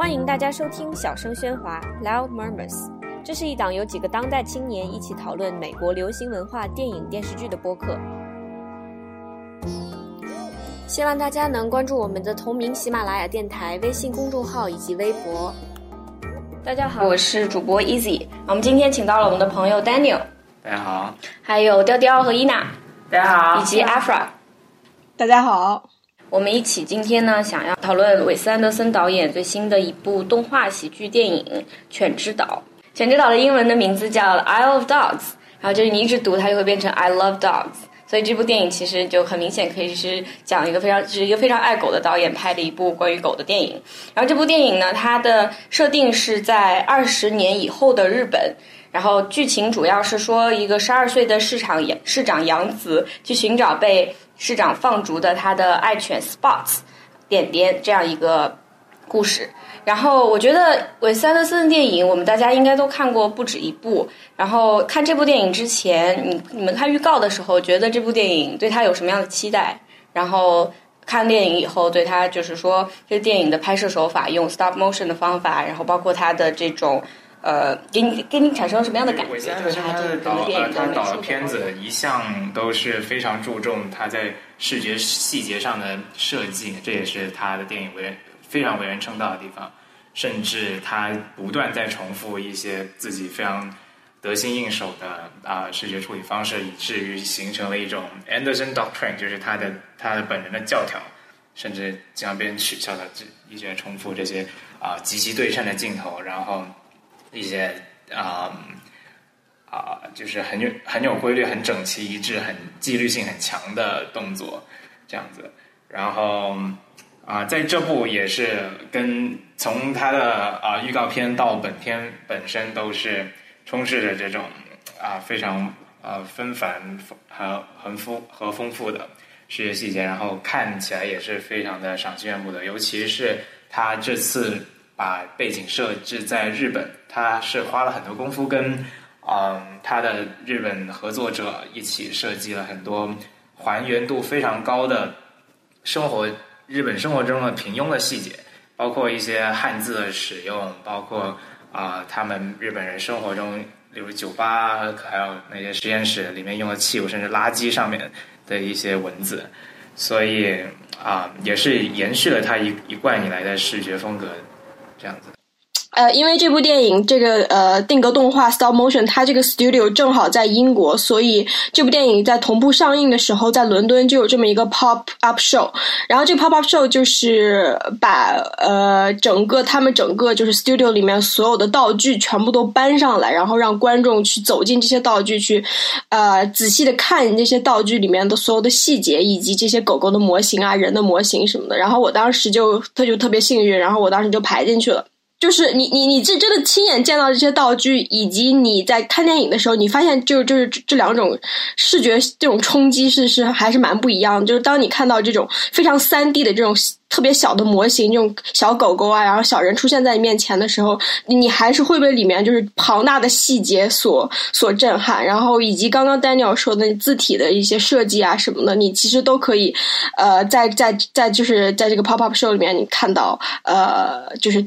欢迎大家收听《小声喧哗》（Loud Murmurs），这是一档由几个当代青年一起讨论美国流行文化、电影、电视剧的播客。希望大家能关注我们的同名喜马拉雅电台微信公众号以及微博。大家好，我是主播 Easy。我们今天请到了我们的朋友 Daniel，大家好，还有雕雕和伊娜，大家好，以及 Afra。大家好，我们一起今天呢，想要讨论韦斯安德森导演最新的一部动画喜剧电影《犬之岛》。《犬之岛》的英文的名字叫《Isle of Dogs》，然后就是你一直读它就会变成 I Love Dogs。所以这部电影其实就很明显可以是讲一个非常是一个非常爱狗的导演拍的一部关于狗的电影。然后这部电影呢，它的设定是在二十年以后的日本。然后剧情主要是说一个十二岁的市场市长杨子去寻找被市长放逐的他的爱犬 Spots 点点这样一个故事。然后我觉得韦斯安德森的电影我们大家应该都看过不止一部。然后看这部电影之前，你你们看预告的时候，觉得这部电影对他有什么样的期待？然后看电影以后，对他就是说这电影的拍摄手法，用 stop motion 的方法，然后包括他的这种。呃，给你给你产生了什么样的感觉？就是他这个导的的片子一向都是非常注重他在视觉细节上的设计，这也是他的电影为人非常为人称道的地方。甚至他不断在重复一些自己非常得心应手的啊视觉处理方式，以至于形成了一种 Anderson Doctrine，就是他的他的本人的教条。甚至经常被人取笑的，这一直在重复这些啊极其对称的镜头，然后。一些啊啊，就是很有很有规律、很整齐一致、很纪律性很强的动作，这样子。然后啊，在这部也是跟从他的啊预告片到本片本身都是充斥着这种啊非常啊纷繁和很丰和丰富的视觉细节，然后看起来也是非常的赏心悦目的。尤其是他这次把背景设置在日本。他是花了很多功夫，跟嗯他的日本合作者一起设计了很多还原度非常高的生活日本生活中的平庸的细节，包括一些汉字的使用，包括啊他们日本人生活中，例如酒吧，还有那些实验室里面用的器物，甚至垃圾上面的一些文字，所以啊也是延续了他一一贯以来的视觉风格，这样子。呃，因为这部电影这个呃定格动画 stop motion，它这个 studio 正好在英国，所以这部电影在同步上映的时候，在伦敦就有这么一个 pop up show。然后这个 pop up show 就是把呃整个他们整个就是 studio 里面所有的道具全部都搬上来，然后让观众去走进这些道具去呃仔细的看那些道具里面的所有的细节，以及这些狗狗的模型啊、人的模型什么的。然后我当时就他就特别幸运，然后我当时就排进去了。就是你你你这真的亲眼见到这些道具，以及你在看电影的时候，你发现就就是这两种视觉这种冲击是是还是蛮不一样的。就是当你看到这种非常三 D 的这种特别小的模型，这种小狗狗啊，然后小人出现在你面前的时候，你还是会被里面就是庞大的细节所所震撼。然后以及刚刚 Daniel 说的字体的一些设计啊什么的，你其实都可以呃在在在就是在这个 Pop Up Show 里面你看到呃就是。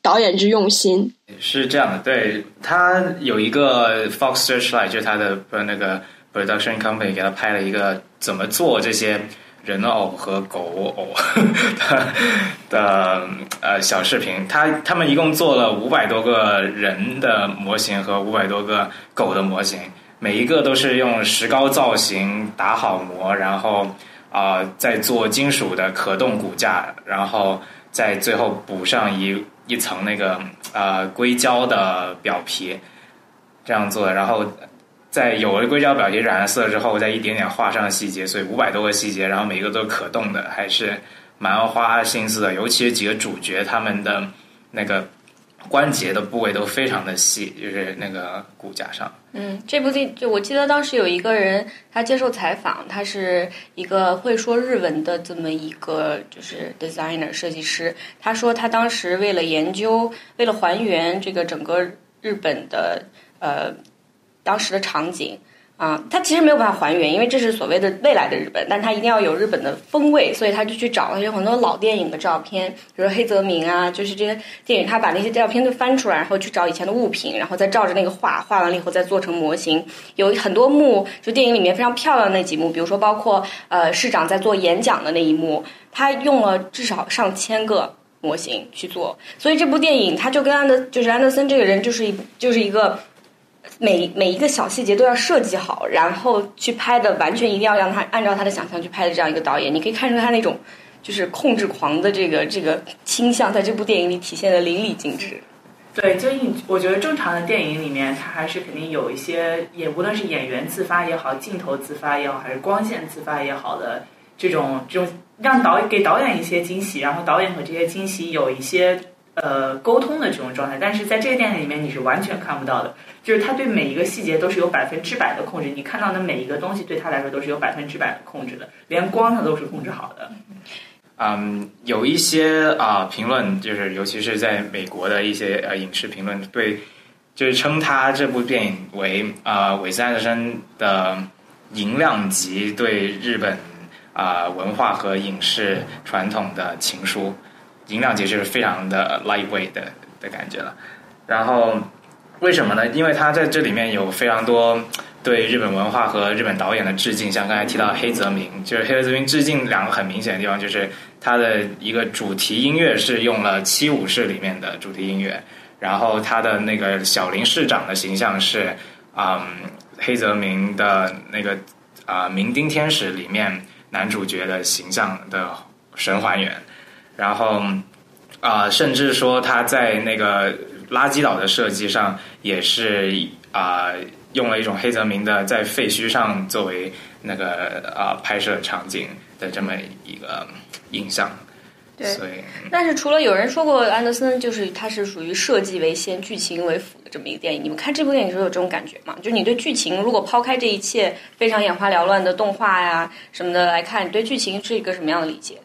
导演之用心是这样的，对他有一个 Fox Searchlight，就是他的那个 production company 给他拍了一个怎么做这些人偶和狗偶 的的呃小视频。他他们一共做了五百多个人的模型和五百多个狗的模型，每一个都是用石膏造型打好模，然后啊再做金属的可动骨架，然后再最后补上一。一层那个呃硅胶的表皮，这样做，然后在有了硅胶表皮染了色之后，再一点点画上细节，所以五百多个细节，然后每一个都是可动的，还是蛮花心思的。尤其是几个主角他们的那个关节的部位都非常的细，就是那个骨架上。嗯，这部电就我记得当时有一个人他接受采访，他是一个会说日文的这么一个就是 designer 设计师。他说他当时为了研究，为了还原这个整个日本的呃当时的场景，啊，他其实没有办法还原，因为这是所谓的未来的日本，但他一定要有日本的风味，所以他就去找了有很多老电影的照片，比如说黑泽明啊，就是这些电影，他把那些照片都翻出来，然后去找以前的物品，然后再照着那个画，画完了以后再做成模型。有很多幕，就电影里面非常漂亮那几幕，比如说包括呃市长在做演讲的那一幕，他用了至少上千个模型去做，所以这部电影他就跟安德就是安德森这个人就是一就是一个。每每一个小细节都要设计好，然后去拍的，完全一定要让他按照他的想象去拍的这样一个导演，你可以看出他那种就是控制狂的这个这个倾向，在这部电影里体现的淋漓尽致。对，就你我觉得正常的电影里面，它还是肯定有一些，也无论是演员自发也好，镜头自发也好，还是光线自发也好的这种这种让导给导演一些惊喜，然后导演和这些惊喜有一些。呃，沟通的这种状态，但是在这个电影里面你是完全看不到的，就是他对每一个细节都是有百分之百的控制，你看到的每一个东西对他来说都是有百分之百的控制的，连光他都是控制好的。嗯，有一些啊评论，就是尤其是在美国的一些呃影视评论，对，就是称他这部电影为啊韦斯安德森的银量级对日本啊文化和影视传统的情书。音量其实是非常的 lightweight 的的感觉了，然后为什么呢？因为它在这里面有非常多对日本文化和日本导演的致敬，像刚才提到黑泽明，就是黑泽明致敬两个很明显的地方，就是他的一个主题音乐是用了七武士里面的主题音乐，然后他的那个小林市长的形象是啊黑泽明的那个啊明丁天使里面男主角的形象的神还原。然后，啊，甚至说他在那个垃圾岛的设计上，也是啊，用了一种黑泽明的在废墟上作为那个啊拍摄场景的这么一个印象。对，但是除了有人说过安德森就是他是属于设计为先、剧情为辅的这么一个电影，你们看这部电影时候有这种感觉吗？就是你对剧情，如果抛开这一切非常眼花缭乱的动画呀什么的来看，你对剧情是一个什么样的理解？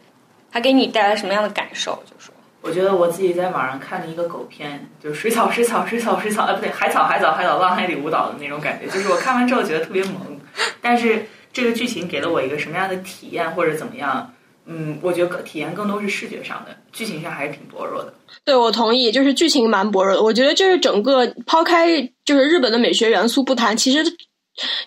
它给你带来什么样的感受？就说，我觉得我自己在网上看了一个狗片，就是水草水草水草水草，哎不对，海草海草海草浪海里舞蹈的那种感觉，就是我看完之后觉得特别萌。但是这个剧情给了我一个什么样的体验或者怎么样？嗯，我觉得体验更多是视觉上的，剧情上还是挺薄弱的。对，我同意，就是剧情蛮薄弱的。我觉得就是整个抛开就是日本的美学元素不谈，其实。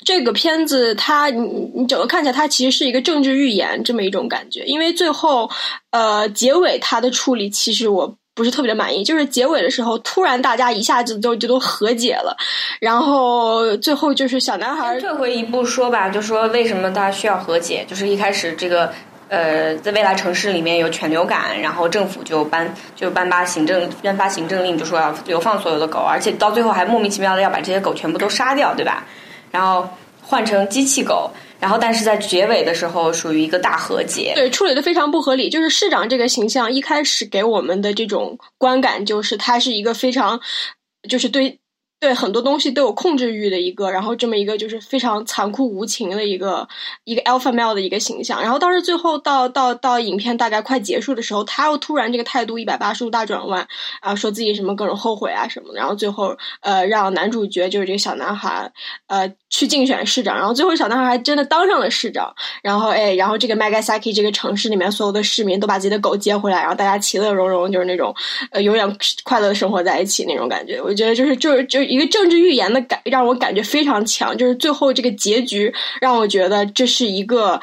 这个片子，它你你整个看起来，它其实是一个政治预言这么一种感觉。因为最后，呃，结尾它的处理其实我不是特别的满意。就是结尾的时候，突然大家一下子都就都和解了，然后最后就是小男孩退回一步说吧，就说为什么大家需要和解？就是一开始这个呃，在未来城市里面有犬流感，然后政府就颁就颁发行政颁发行政令，就说要流放所有的狗，而且到最后还莫名其妙的要把这些狗全部都杀掉，对吧？然后换成机器狗，然后但是在结尾的时候属于一个大和解，对，处理的非常不合理。就是市长这个形象一开始给我们的这种观感，就是他是一个非常，就是对。对很多东西都有控制欲的一个，然后这么一个就是非常残酷无情的一个一个 alpha male 的一个形象。然后当时最后到到到影片大概快结束的时候，他又突然这个态度一百八十度大转弯啊，说自己什么各种后悔啊什么的。然后最后呃让男主角就是这个小男孩呃去竞选市长，然后最后小男孩还真的当上了市长。然后哎，然后这个 Magasaki 这个城市里面所有的市民都把自己的狗接回来，然后大家其乐融融，就是那种呃永远快乐的生活在一起那种感觉。我觉得就是就是就。一个政治预言的感让我感觉非常强，就是最后这个结局让我觉得这是一个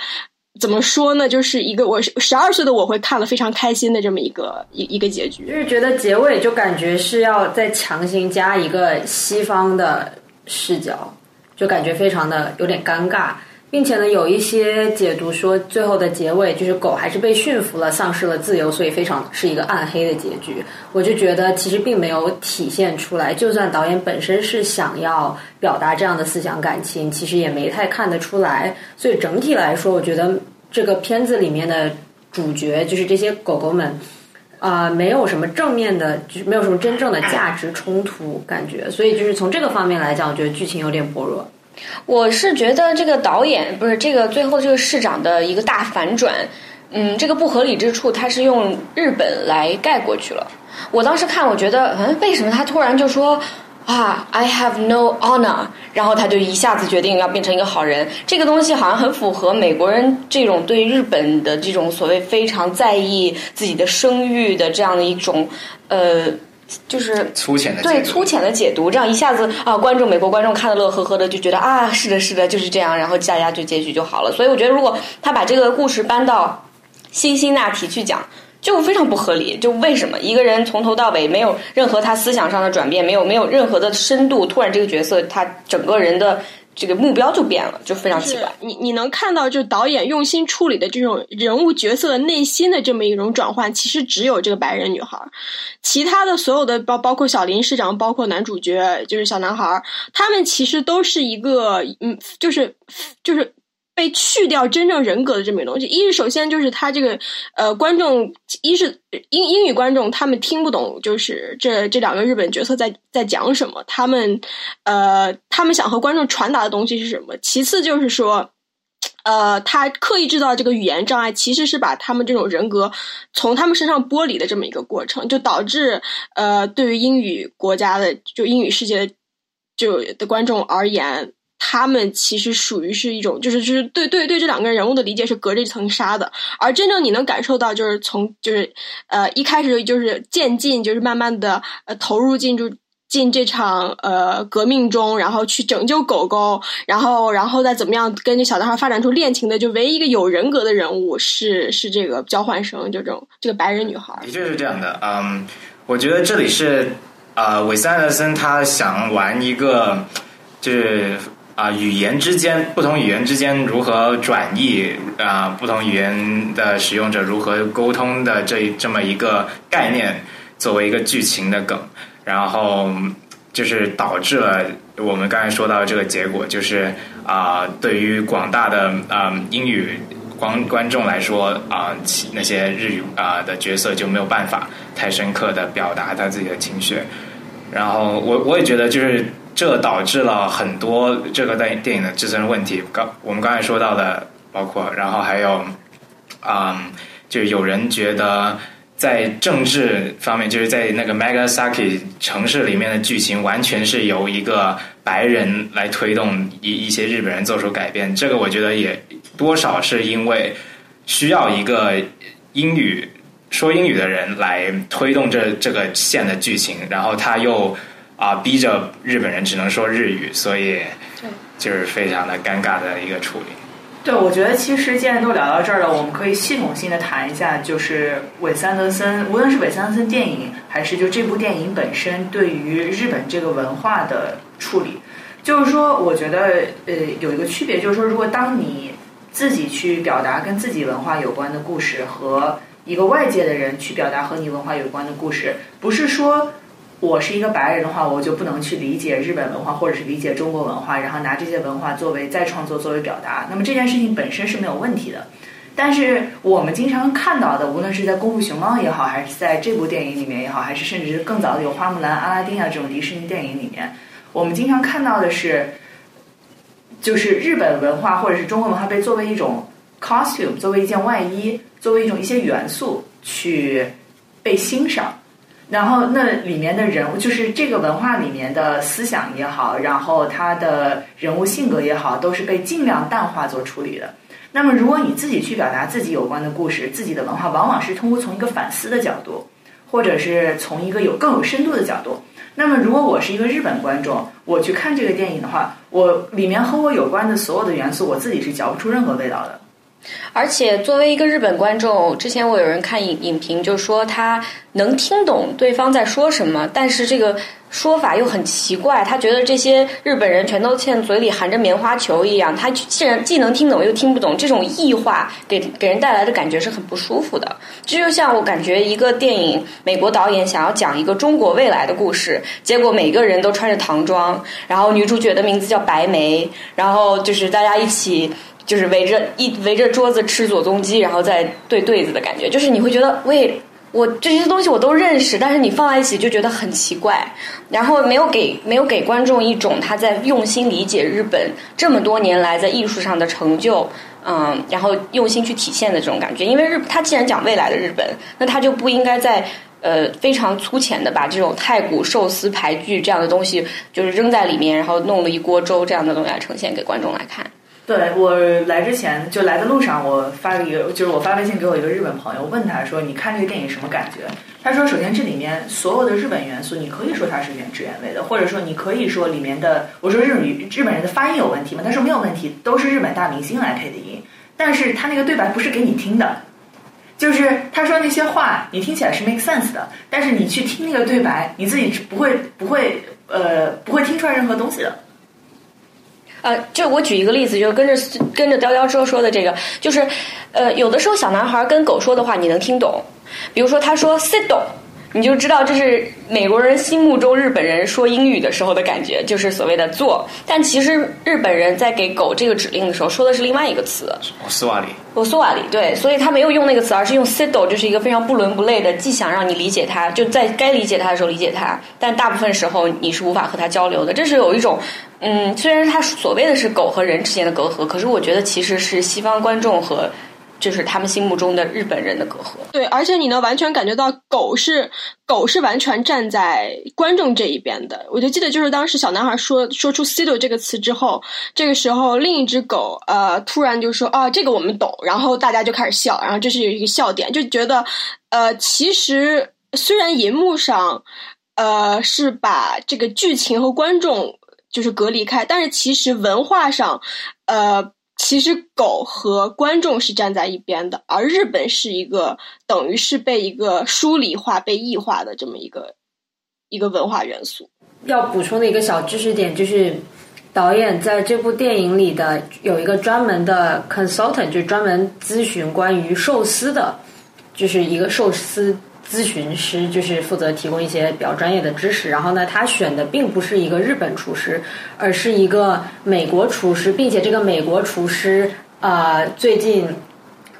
怎么说呢？就是一个我十二岁的我会看了非常开心的这么一个一一个结局，就是觉得结尾就感觉是要再强行加一个西方的视角，就感觉非常的有点尴尬。并且呢，有一些解读说，最后的结尾就是狗还是被驯服了，丧失了自由，所以非常是一个暗黑的结局。我就觉得其实并没有体现出来，就算导演本身是想要表达这样的思想感情，其实也没太看得出来。所以整体来说，我觉得这个片子里面的主角就是这些狗狗们啊，没有什么正面的，就是没有什么真正的价值冲突感觉。所以就是从这个方面来讲，我觉得剧情有点薄弱。我是觉得这个导演不是这个最后这个市长的一个大反转，嗯，这个不合理之处，他是用日本来盖过去了。我当时看，我觉得，嗯，为什么他突然就说？啊，I have no honor，然后他就一下子决定要变成一个好人。这个东西好像很符合美国人这种对日本的这种所谓非常在意自己的声誉的这样的一种呃。就是粗浅的对粗浅的解读，这样一下子啊，观众美国观众看的乐呵呵的，就觉得啊，是的，是的，就是这样，然后大家就结局就好了。所以我觉得，如果他把这个故事搬到辛辛那提去讲，就非常不合理。就为什么一个人从头到尾没有任何他思想上的转变，没有没有任何的深度，突然这个角色他整个人的。这个目标就变了，就非常奇怪。你你能看到，就是导演用心处理的这种人物角色的内心的这么一种转换，其实只有这个白人女孩，其他的所有的包包括小林市长，包括男主角就是小男孩，他们其实都是一个嗯，就是就是。被去掉真正人格的这么一个东西，一是首先就是他这个呃观众，一是英英语观众他们听不懂，就是这这两个日本角色在在讲什么，他们呃他们想和观众传达的东西是什么。其次就是说，呃他刻意制造这个语言障碍，其实是把他们这种人格从他们身上剥离的这么一个过程，就导致呃对于英语国家的就英语世界的就的观众而言。他们其实属于是一种，就是就是对对对这两个人物的理解是隔着一层纱的，而真正你能感受到，就是从就是呃一开始就是渐进，就是慢慢的呃投入进入进这场呃革命中，然后去拯救狗狗，然后然后再怎么样跟这小男孩发展出恋情的，就唯一一个有人格的人物是是这个交换生，这种这个白人女孩。的确是这样的，嗯，我觉得这里是呃韦斯安德森他想玩一个就是。啊，语言之间不同语言之间如何转译啊？不同语言的使用者如何沟通的这这么一个概念，作为一个剧情的梗，然后就是导致了我们刚才说到这个结果，就是啊，对于广大的啊英语观观众来说啊，那些日语啊的角色就没有办法太深刻的表达他自己的情绪，然后我我也觉得就是。这导致了很多这个电电影的自身问题。刚我们刚才说到的，包括然后还有，啊，就有人觉得在政治方面，就是在那个 Megasaki 城市里面的剧情，完全是由一个白人来推动一一些日本人做出改变。这个我觉得也多少是因为需要一个英语说英语的人来推动这这个线的剧情，然后他又。啊，逼着日本人只能说日语，所以就是非常的尴尬的一个处理。对，我觉得其实既然都聊到这儿了，我们可以系统性的谈一下，就是韦斯安德森，无论是韦斯安德森电影，还是就这部电影本身对于日本这个文化的处理。就是说，我觉得呃有一个区别，就是说，如果当你自己去表达跟自己文化有关的故事，和一个外界的人去表达和你文化有关的故事，不是说。我是一个白人的话，我就不能去理解日本文化，或者是理解中国文化，然后拿这些文化作为再创作、作为表达。那么这件事情本身是没有问题的。但是我们经常看到的，无论是在《功夫熊猫》也好，还是在这部电影里面也好，还是甚至是更早的有《花木兰》《阿拉丁》啊这种迪士尼电影里面，我们经常看到的是，就是日本文化或者是中国文化被作为一种 costume，作为一件外衣，作为一种一些元素去被欣赏。然后那里面的人物，就是这个文化里面的思想也好，然后他的人物性格也好，都是被尽量淡化做处理的。那么如果你自己去表达自己有关的故事，自己的文化，往往是通过从一个反思的角度，或者是从一个有更有深度的角度。那么如果我是一个日本观众，我去看这个电影的话，我里面和我有关的所有的元素，我自己是嚼不出任何味道的。而且作为一个日本观众，之前我有人看影影评，就说他能听懂对方在说什么，但是这个说法又很奇怪。他觉得这些日本人全都像嘴里含着棉花球一样，他既然既能听懂又听不懂，这种异化给给人带来的感觉是很不舒服的。这就像我感觉一个电影，美国导演想要讲一个中国未来的故事，结果每个人都穿着唐装，然后女主角的名字叫白梅，然后就是大家一起。就是围着一围着桌子吃左宗基，然后再对对子的感觉，就是你会觉得，喂，我这些东西我都认识，但是你放在一起就觉得很奇怪，然后没有给没有给观众一种他在用心理解日本这么多年来在艺术上的成就，嗯，然后用心去体现的这种感觉。因为日他既然讲未来的日本，那他就不应该在呃非常粗浅的把这种太古寿司排剧这样的东西就是扔在里面，然后弄了一锅粥这样的东西来呈现给观众来看。对我来之前就来的路上，我发了一个，就是我发微信给我一个日本朋友，问他说：“你看这个电影什么感觉？”他说：“首先这里面所有的日本元素，你可以说它是原汁原味的，或者说你可以说里面的，我说日语日本人的发音有问题吗？他说没有问题，都是日本大明星来配的音，但是他那个对白不是给你听的，就是他说那些话你听起来是 make sense 的，但是你去听那个对白，你自己是不会不会呃不会听出来任何东西的。”呃，就我举一个例子，就是跟着跟着雕雕说说的这个，就是，呃，有的时候小男孩跟狗说的话你能听懂，比如说他说 sit down，你就知道这是美国人心目中日本人说英语的时候的感觉，就是所谓的做。但其实日本人在给狗这个指令的时候说的是另外一个词，斯瓦里，我苏瓦里，对，所以他没有用那个词，而是用 sit down，就是一个非常不伦不类的，既想让你理解他，就在该理解他的时候理解他，但大部分时候你是无法和他交流的，这是有一种。嗯，虽然他所谓的是狗和人之间的隔阂，可是我觉得其实是西方观众和就是他们心目中的日本人的隔阂。对，而且你能完全感觉到狗是狗是完全站在观众这一边的。我就记得就是当时小男孩说说出 “sido” 这个词之后，这个时候另一只狗呃突然就说啊这个我们懂，然后大家就开始笑，然后这是有一个笑点，就觉得呃其实虽然银幕上呃是把这个剧情和观众。就是隔离开，但是其实文化上，呃，其实狗和观众是站在一边的，而日本是一个等于是被一个疏离化、被异化的这么一个一个文化元素。要补充的一个小知识点就是，导演在这部电影里的有一个专门的 consultant，就专门咨询关于寿司的，就是一个寿司。咨询师就是负责提供一些比较专业的知识，然后呢，他选的并不是一个日本厨师，而是一个美国厨师，并且这个美国厨师啊，最近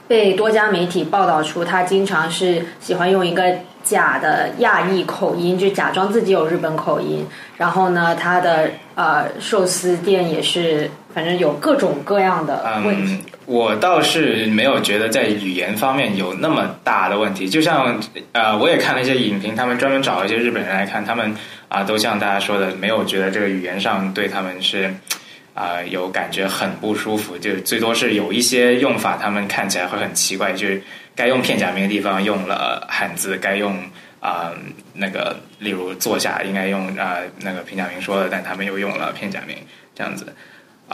被多家媒体报道出他经常是喜欢用一个假的亚裔口音，就假装自己有日本口音，然后呢，他的呃寿司店也是，反正有各种各样的问题。我倒是没有觉得在语言方面有那么大的问题，就像呃，我也看了一些影评，他们专门找了一些日本人来看，他们啊，都像大家说的，没有觉得这个语言上对他们是啊有感觉很不舒服，就最多是有一些用法，他们看起来会很奇怪，就是该用片假名的地方用了汉字，该用啊那个例如坐下应该用啊那个平假名说的，但他们又用了片假名这样子。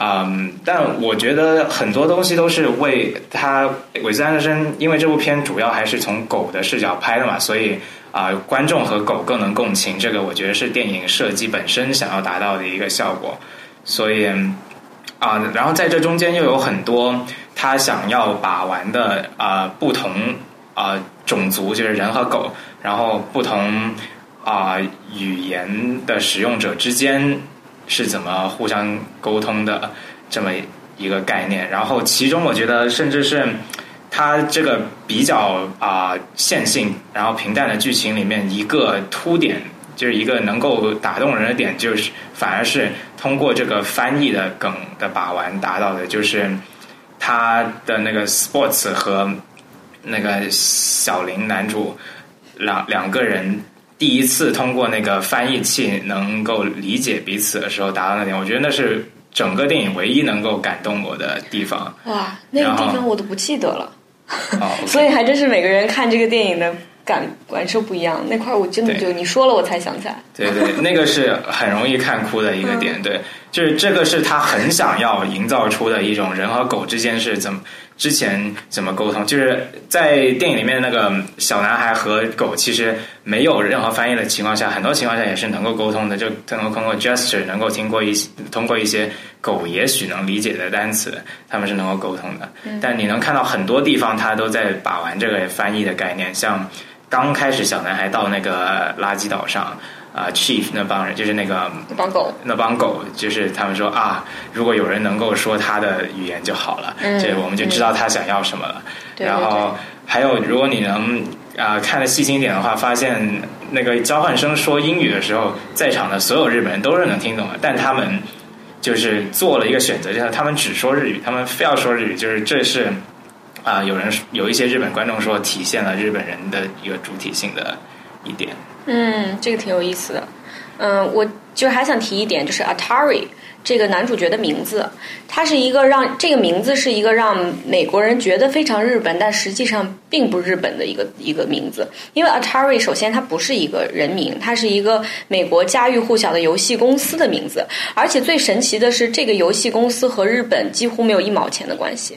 嗯，但我觉得很多东西都是为他韦斯安德森，因为这部片主要还是从狗的视角拍的嘛，所以啊，观众和狗更能共情。这个我觉得是电影设计本身想要达到的一个效果。所以啊，然后在这中间又有很多他想要把玩的啊不同啊种族，就是人和狗，然后不同啊语言的使用者之间。是怎么互相沟通的这么一个概念？然后其中我觉得，甚至是它这个比较啊线性，然后平淡的剧情里面一个凸点，就是一个能够打动人的点，就是反而是通过这个翻译的梗的把玩达到的，就是他的那个 sports 和那个小林男主两两个人。第一次通过那个翻译器能够理解彼此的时候达到那点，我觉得那是整个电影唯一能够感动我的地方。哇，那个地方我都不记得了，哦，所以还真是每个人看这个电影的感感受不一样。那块我真的就你说了我才想起来。对对，那个是很容易看哭的一个点。对，就是这个是他很想要营造出的一种人和狗之间是怎么。之前怎么沟通？就是在电影里面那个小男孩和狗，其实没有任何翻译的情况下，很多情况下也是能够沟通的，就能够通过 gesture 能够听过一些，通过一些狗也许能理解的单词，他们是能够沟通的。但你能看到很多地方，他都在把玩这个翻译的概念，像刚开始小男孩到那个垃圾岛上。啊，Chief 那帮人就是那个那帮狗，那帮狗就是他们说啊，如果有人能够说他的语言就好了，这我们就知道他想要什么了。然后还有，如果你能啊看的细心一点的话，发现那个交换生说英语的时候，在场的所有日本人都是能听懂的，但他们就是做了一个选择，就是他们只说日语，他们非要说日语，就是这是啊，有人有一些日本观众说体现了日本人的一个主体性的。一点。嗯，这个挺有意思的。嗯，我就还想提一点，就是 Atari 这个男主角的名字，他是一个让这个名字是一个让美国人觉得非常日本，但实际上并不日本的一个一个名字。因为 Atari 首先它不是一个人名，它是一个美国家喻户晓的游戏公司的名字，而且最神奇的是，这个游戏公司和日本几乎没有一毛钱的关系。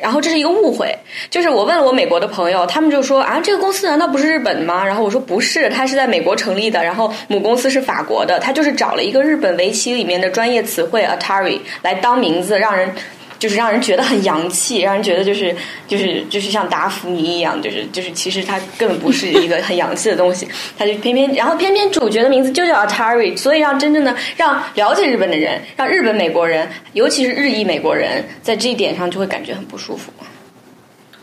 然后这是一个误会，就是我问了我美国的朋友，他们就说啊，这个公司难道不是日本的吗？然后我说不是，它是在美国成立的，然后母公司是法国的，它就是找了一个日本围棋里面的专业词汇 Atari 来当名字，让人就是让人觉得很洋气，让人觉得就是就是就是像达芙妮一样，就是就是其实它根本不是一个很洋气的东西，它就偏偏然后偏偏主角的名字就叫 Atari，所以让真正的让了解日本的人，让日本美国人，尤其是日裔美国人，在这一点上就会感觉很不舒服。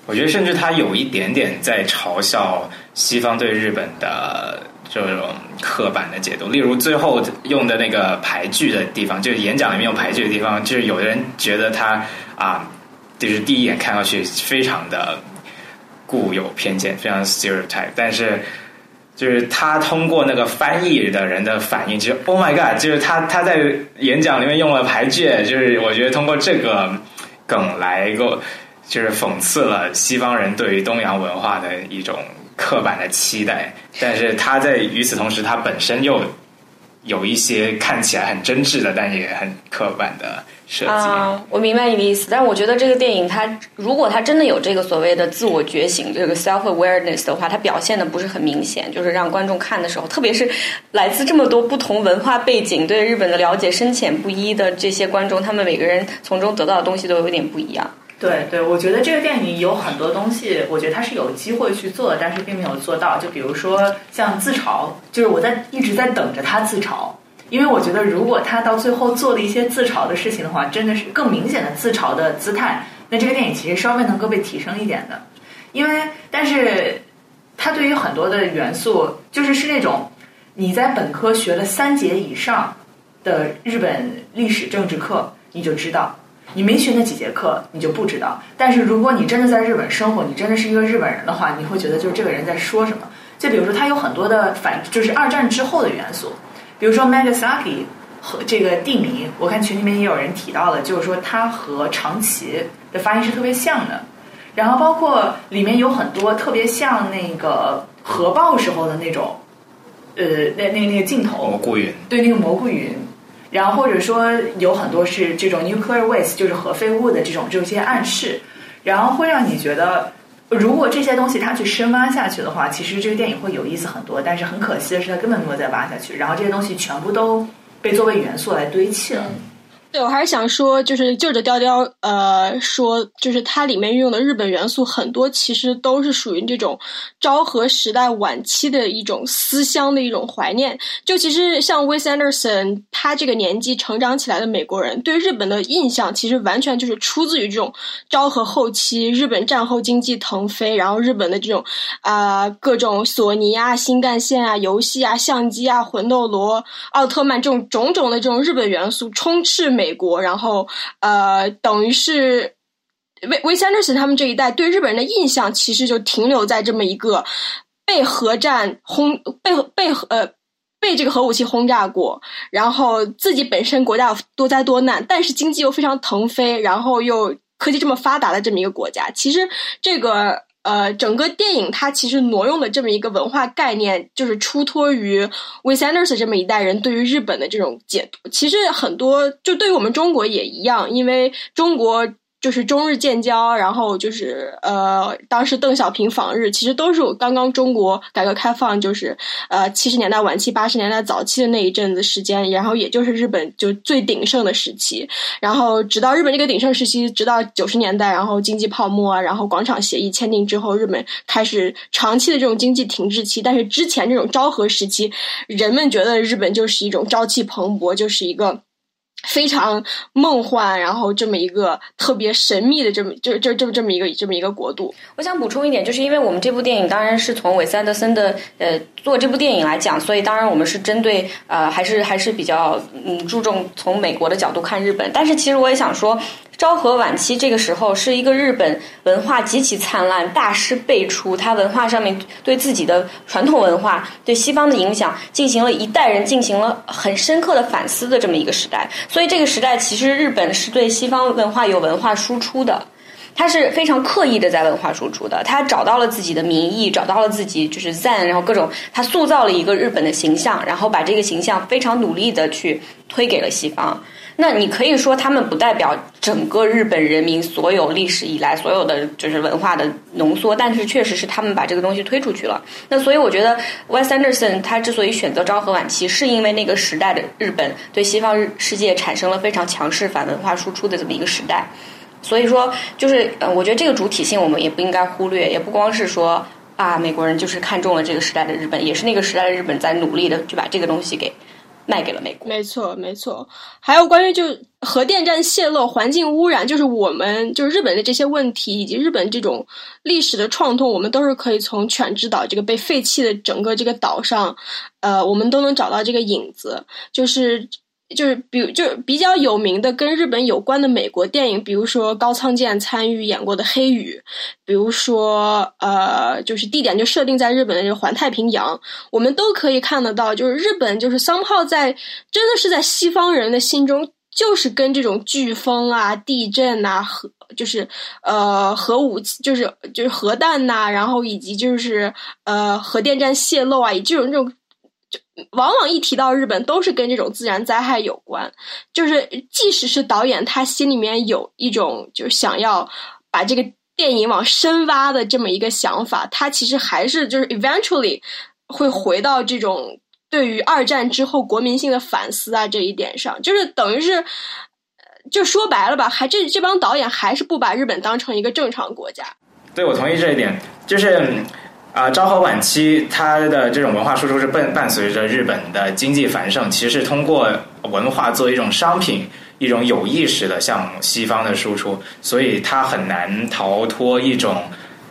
我觉得甚至他有一点点在嘲笑西方对日本的这种刻板的解读，例如最后用的那个排句的地方，就是演讲里面用排句的地方，就是有的人觉得他啊，就是第一眼看上去非常的固有偏见，非常 stereotype，但是就是他通过那个翻译的人的反应，就是 Oh my God，就是他他在演讲里面用了排句，就是我觉得通过这个梗来够。就是讽刺了西方人对于东洋文化的一种刻板的期待，但是他在与此同时，他本身又有一些看起来很真挚的，但也很刻板的设计。啊，我明白你的意思，但我觉得这个电影它如果它真的有这个所谓的自我觉醒，这个 self awareness 的话，它表现的不是很明显，就是让观众看的时候，特别是来自这么多不同文化背景、对日本的了解深浅不一的这些观众，他们每个人从中得到的东西都有点不一样。对对，我觉得这个电影有很多东西，我觉得它是有机会去做，但是并没有做到。就比如说像自嘲，就是我在一直在等着他自嘲，因为我觉得如果他到最后做了一些自嘲的事情的话，真的是更明显的自嘲的姿态，那这个电影其实稍微能够被提升一点的。因为，但是他对于很多的元素，就是是那种你在本科学了三节以上的日本历史政治课，你就知道。你没学那几节课，你就不知道。但是如果你真的在日本生活，你真的是一个日本人的话，你会觉得就是这个人在说什么。就比如说，他有很多的反，就是二战之后的元素，比如说 Magasaki 和这个地名，我看群里面也有人提到了，就是说它和长崎的发音是特别像的。然后包括里面有很多特别像那个核爆时候的那种，呃，那那那个镜头，蘑菇云，对，那个蘑菇云。然后或者说有很多是这种 nuclear waste，就是核废物的这种这些暗示，然后会让你觉得，如果这些东西它去深挖下去的话，其实这个电影会有意思很多。但是很可惜的是，它根本没有再挖下去，然后这些东西全部都被作为元素来堆砌了。对，我还是想说，就是就着雕雕，呃，说就是它里面运用的日本元素很多，其实都是属于这种昭和时代晚期的一种思乡的一种怀念。就其实像 Wes Anderson 他这个年纪成长起来的美国人，对日本的印象其实完全就是出自于这种昭和后期日本战后经济腾飞，然后日本的这种啊各种索尼啊、新干线啊、游戏啊、相机啊、魂斗罗、奥特曼这种种种的这种日本元素充斥美。美国，然后呃，等于是维维森德森他们这一代对日本人的印象，其实就停留在这么一个被核战轰、被被呃被这个核武器轰炸过，然后自己本身国家多灾多难，但是经济又非常腾飞，然后又科技这么发达的这么一个国家，其实这个。呃，整个电影它其实挪用的这么一个文化概念，就是出脱于 Wes Anderson 这么一代人对于日本的这种解读。其实很多就对于我们中国也一样，因为中国。就是中日建交，然后就是呃，当时邓小平访日，其实都是刚刚中国改革开放，就是呃七十年代晚期、八十年代早期的那一阵子时间，然后也就是日本就最鼎盛的时期，然后直到日本这个鼎盛时期，直到九十年代，然后经济泡沫啊，然后广场协议签订之后，日本开始长期的这种经济停滞期，但是之前这种昭和时期，人们觉得日本就是一种朝气蓬勃，就是一个。非常梦幻，然后这么一个特别神秘的这么就就这么这么一个这么一个国度。我想补充一点，就是因为我们这部电影当然是从韦斯安德森的呃做这部电影来讲，所以当然我们是针对呃还是还是比较嗯注重从美国的角度看日本。但是其实我也想说，昭和晚期这个时候是一个日本文化极其灿烂、大师辈出，他文化上面对自己的传统文化、对西方的影响进行了一代人进行了很深刻的反思的这么一个时代。所以这个时代其实日本是对西方文化有文化输出的。他是非常刻意的在文化输出的，他找到了自己的民意，找到了自己就是赞，然后各种他塑造了一个日本的形象，然后把这个形象非常努力的去推给了西方。那你可以说他们不代表整个日本人民所有历史以来所有的就是文化的浓缩，但是确实是他们把这个东西推出去了。那所以我觉得 Wes Anderson 他之所以选择昭和晚期，是因为那个时代的日本对西方世界产生了非常强势反文化输出的这么一个时代。所以说，就是呃，我觉得这个主体性我们也不应该忽略，也不光是说啊，美国人就是看中了这个时代的日本，也是那个时代的日本在努力的去把这个东西给卖给了美国。没错，没错。还有关于就核电站泄漏、环境污染，就是我们就是日本的这些问题，以及日本这种历史的创痛，我们都是可以从犬之岛这个被废弃的整个这个岛上，呃，我们都能找到这个影子，就是。就是比就比较有名的跟日本有关的美国电影，比如说高仓健参与演过的《黑雨》，比如说呃，就是地点就设定在日本的这个环太平洋，我们都可以看得到，就是日本就是桑炮在真的是在西方人的心中，就是跟这种飓风啊、地震啊、核就是呃核武器，就是就是核弹呐，然后以及就是呃核电站泄漏啊，以这种这种。就往往一提到日本，都是跟这种自然灾害有关。就是即使是导演，他心里面有一种就是想要把这个电影往深挖的这么一个想法，他其实还是就是 eventually 会回到这种对于二战之后国民性的反思啊这一点上。就是等于是，就说白了吧，还这这帮导演还是不把日本当成一个正常国家。对，我同意这一点，就是。啊，昭和晚期，它的这种文化输出是伴伴随着日本的经济繁盛，其实是通过文化作为一种商品，一种有意识的向西方的输出，所以它很难逃脱一种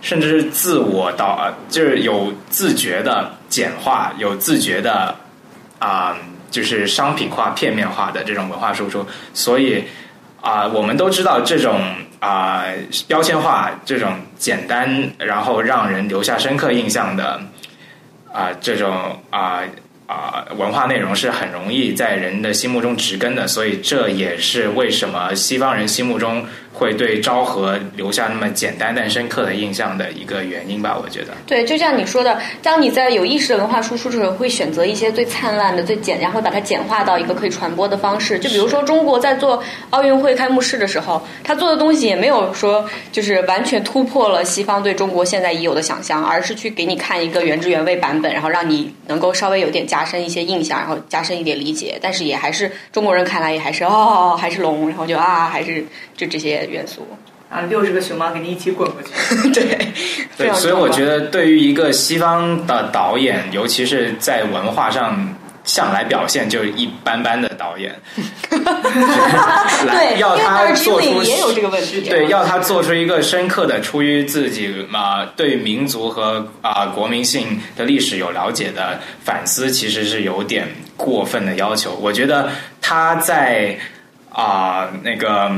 甚至是自我导，就是有自觉的简化，有自觉的啊，就是商品化、片面化的这种文化输出，所以啊，我们都知道这种。啊，标签化这种简单，然后让人留下深刻印象的啊，这种啊啊文化内容是很容易在人的心目中植根的，所以这也是为什么西方人心目中。会对昭和留下那么简单但深刻的印象的一个原因吧，我觉得。对，就像你说的，当你在有意识的文化输出的时候，会选择一些最灿烂的、最简，然后把它简化到一个可以传播的方式。就比如说，中国在做奥运会开幕式的时候，他做的东西也没有说就是完全突破了西方对中国现在已有的想象，而是去给你看一个原汁原味版本，然后让你能够稍微有点加深一些印象，然后加深一点理解。但是也还是中国人看来也还是哦，还是龙，然后就啊，还是就这些。元素啊，六十个熊猫给你一起滚过去。对，对，所以我觉得，对于一个西方的导演，尤其是在文化上向来表现就一般般的导演，对，要他做出也有这个问题，对，要他做出一个深刻的、出于自己嘛对民族和啊国民性的历史有了解的反思，其实是有点过分的要求。我觉得他在啊那个。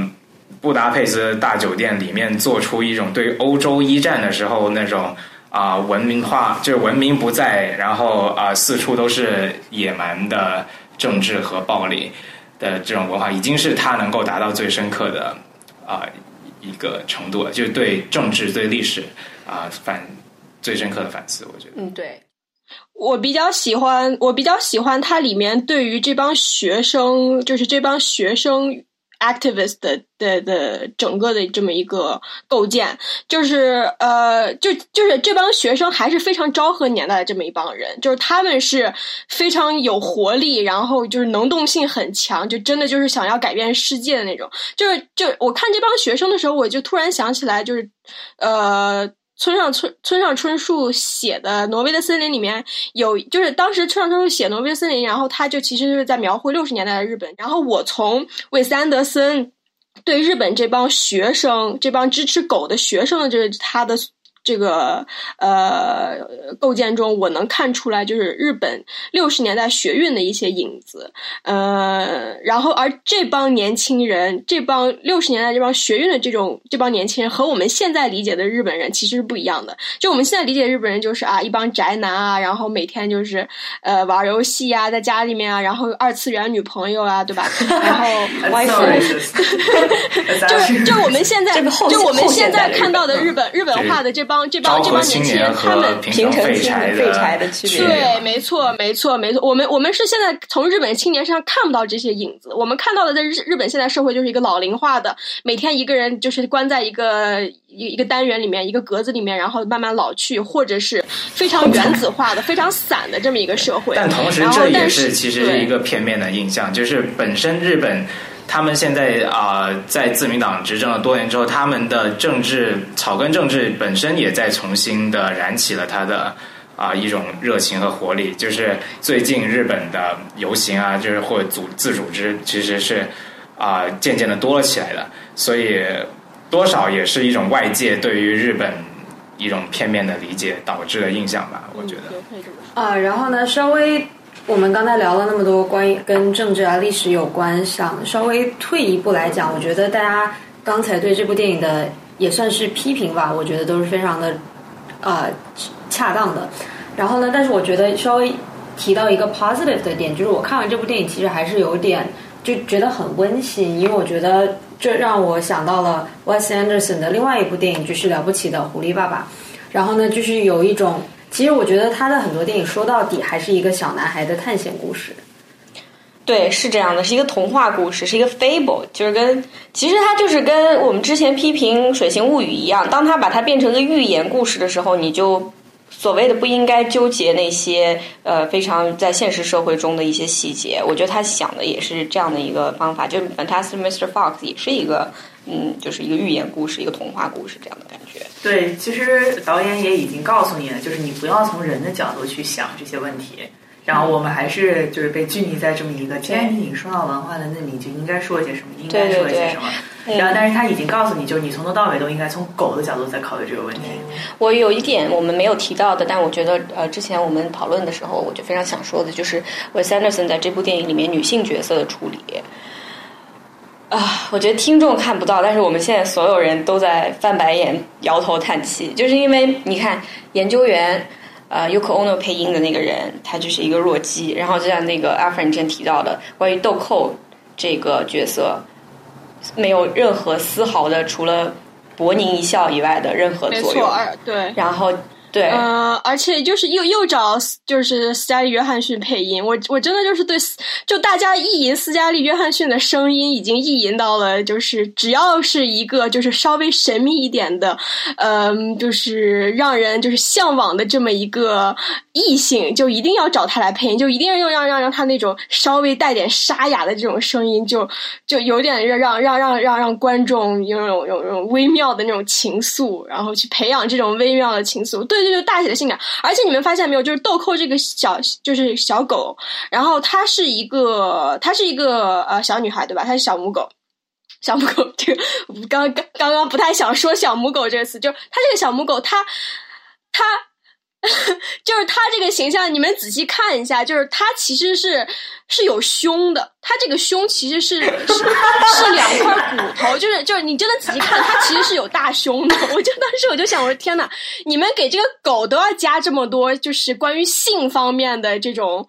布达佩斯大酒店里面做出一种对欧洲一战的时候那种啊文明化，就是文明不在，然后啊四处都是野蛮的政治和暴力的这种文化，已经是他能够达到最深刻的啊一个程度了，就是对政治、对历史啊反最深刻的反思。我觉得，嗯，对我比较喜欢，我比较喜欢它里面对于这帮学生，就是这帮学生。Activist 的的的整个的这么一个构建，就是呃，就就是这帮学生还是非常昭和年代的这么一帮人，就是他们是非常有活力，然后就是能动性很强，就真的就是想要改变世界的那种。就是就我看这帮学生的时候，我就突然想起来，就是呃。村上春村上春树写的《挪威的森林》里面有，就是当时村上春树写《挪威的森林》，然后他就其实就是在描绘六十年代的日本。然后我从韦斯安德森对日本这帮学生、这帮支持狗的学生的，就是他的这个呃构建中，我能看出来就是日本六十年代学运的一些影子。呃，然后而这帮年轻人，这帮六十年代这帮学运的这种这帮年轻人，和我们现在理解的日本人其实是不一样的。就我们现在理解日本人就是啊，一帮宅男啊，然后每天就是呃玩游戏啊，在家里面啊，然后二次元女朋友啊，对吧？然后 就就我们现在就我们现在看到的日日本日本化的这帮这帮这帮年轻人，他们平成废柴废柴的区别对，没错，没错，没错。我们我们是现在从日本青年身上看不到这些影子，我们看到的在日日本现在社会就是一个老龄化的，每天一个人就是关在一个一一个单元里面，一个格子里面，然后慢慢老去，或者是非常原子化的、非常散的这么一个社会。但同时然后这也是其实是一个片面的印象，就是本身日本。他们现在啊、在自民党执政了多年之后，他们的政治草根政治本身也在重新的燃起了它的啊、一种热情和活力。就是最近日本的游行啊，就是或组自组织，其实是啊、渐渐的多了起来的。所以多少也是一种外界对于日本一种片面的理解导致的印象吧，我觉得。啊，然后呢，稍微我们刚才聊了那么多关于跟政治啊、历史有关，想稍微退一步来讲，我觉得大家刚才对这部电影的也算是批评吧，我觉得都是非常的呃恰当的。然后呢，但是我觉得稍微提到一个 positive 的点，就是我看完这部电影，其实还是有点就觉得很温馨，因为我觉得这让我想到了 Wes Anderson 的另外一部电影，就是《了不起的狐狸爸爸》。然后呢，就是有一种，其实我觉得他的很多电影说到底还是一个小男孩的探险故事。对，是这样的，是一个童话故事，是一个 fable，就是跟其实它就是跟我们之前批评《水形物语》一样，当它把它变成个寓言故事的时候，你就所谓的不应该纠结那些呃非常在现实社会中的一些细节。我觉得他想的也是这样的一个方法，就是 Fantastic Mr. Fox 也是一个嗯，就是一个寓言故事，一个童话故事这样的感觉。对，其实导演也已经告诉你了，就是你不要从人的角度去想这些问题。然后我们还是就是被拘泥在这么一个，既然你已经说到文化了，那你就应该说一些什么，应该说一些什么。然后，但是他已经告诉你，就是你从头到尾都应该从狗的角度在考虑这个问题。我有一点我们没有提到的，但我觉得呃，之前我们讨论的时候，我就非常想说的，就是 Wes Anderson 在这部电影里面女性角色的处理。啊，我觉得听众看不到，但是我们现在所有人都在翻白眼、摇头叹气，就是因为你看研究员。呃，Yoko Ono 配音的那个人，他就是一个弱鸡。然后就像那个阿凡你之前提到的，关于豆蔻这个角色，没有任何丝毫的除了博宁一笑以外的任何，作用。二对。然后对，嗯、而且就是又又找就是斯嘉丽·约翰逊配音，我我真的就是对，就大家意淫斯嘉丽·约翰逊的声音已经意淫到了，就是只要是一个就是稍微神秘一点的，嗯、就是让人就是向往的这么一个异性，就一定要找他来配音，就一定要让让让他那种稍微带点沙哑的这种声音，就就有点让让让让让让观众拥有种有种微妙的那种情愫，然后去培养这种微妙的情愫。对这，就大写的性感。而且你们发现没有，就是豆蔻这个小就是小狗，然后它是一个它是一个呃小女孩对吧？它是小母狗。小母狗，这个刚刚刚刚不太想说小母狗这个词，就它这个小母狗，它它 就是他这个形象，你们仔细看一下，就是他其实是是有胸的，他这个胸其实是是 是两块骨头，就是就是你真的仔细看，他其实是有大胸的。我就当时我就想，我说天呐，你们给这个狗都要加这么多，就是关于性方面的这种